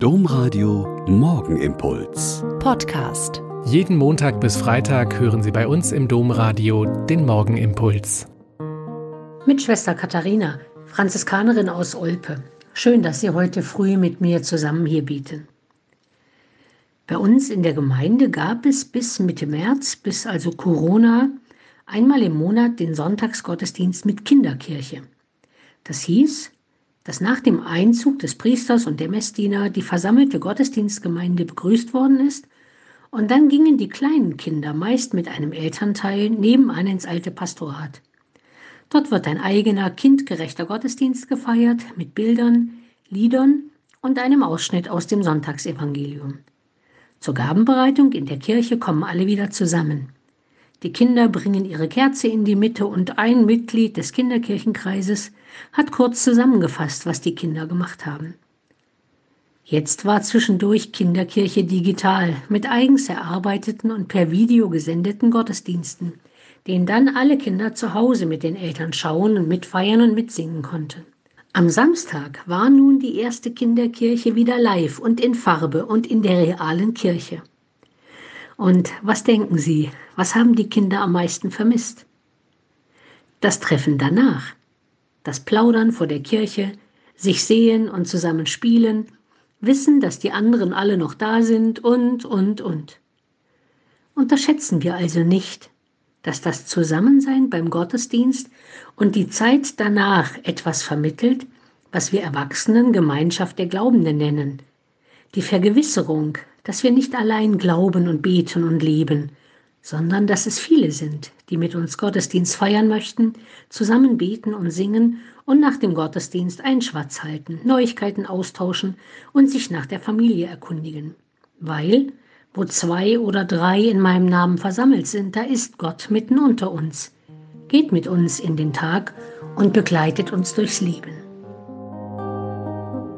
Domradio Morgenimpuls. Podcast. Jeden Montag bis Freitag hören Sie bei uns im Domradio den Morgenimpuls. Mit Schwester Katharina, Franziskanerin aus Olpe. Schön, dass Sie heute früh mit mir zusammen hier bieten. Bei uns in der Gemeinde gab es bis Mitte März, bis also Corona, einmal im Monat den Sonntagsgottesdienst mit Kinderkirche. Das hieß, dass nach dem Einzug des Priesters und der Messdiener die versammelte Gottesdienstgemeinde begrüßt worden ist und dann gingen die kleinen Kinder meist mit einem Elternteil nebenan ins alte Pastorat. Dort wird ein eigener kindgerechter Gottesdienst gefeiert mit Bildern, Liedern und einem Ausschnitt aus dem Sonntagsevangelium. Zur Gabenbereitung in der Kirche kommen alle wieder zusammen. Die Kinder bringen ihre Kerze in die Mitte und ein Mitglied des Kinderkirchenkreises hat kurz zusammengefasst, was die Kinder gemacht haben. Jetzt war zwischendurch Kinderkirche digital mit eigens erarbeiteten und per Video gesendeten Gottesdiensten, den dann alle Kinder zu Hause mit den Eltern schauen und mitfeiern und mitsingen konnten. Am Samstag war nun die erste Kinderkirche wieder live und in Farbe und in der realen Kirche. Und was denken Sie, was haben die Kinder am meisten vermisst? Das Treffen danach, das Plaudern vor der Kirche, sich sehen und zusammen spielen, wissen, dass die anderen alle noch da sind und, und, und. Unterschätzen wir also nicht, dass das Zusammensein beim Gottesdienst und die Zeit danach etwas vermittelt, was wir Erwachsenen Gemeinschaft der Glaubenden nennen. Die Vergewisserung, dass wir nicht allein glauben und beten und leben, sondern dass es viele sind, die mit uns Gottesdienst feiern möchten, zusammen beten und singen und nach dem Gottesdienst einen Schwatz halten, Neuigkeiten austauschen und sich nach der Familie erkundigen. Weil, wo zwei oder drei in meinem Namen versammelt sind, da ist Gott mitten unter uns. Geht mit uns in den Tag und begleitet uns durchs Leben.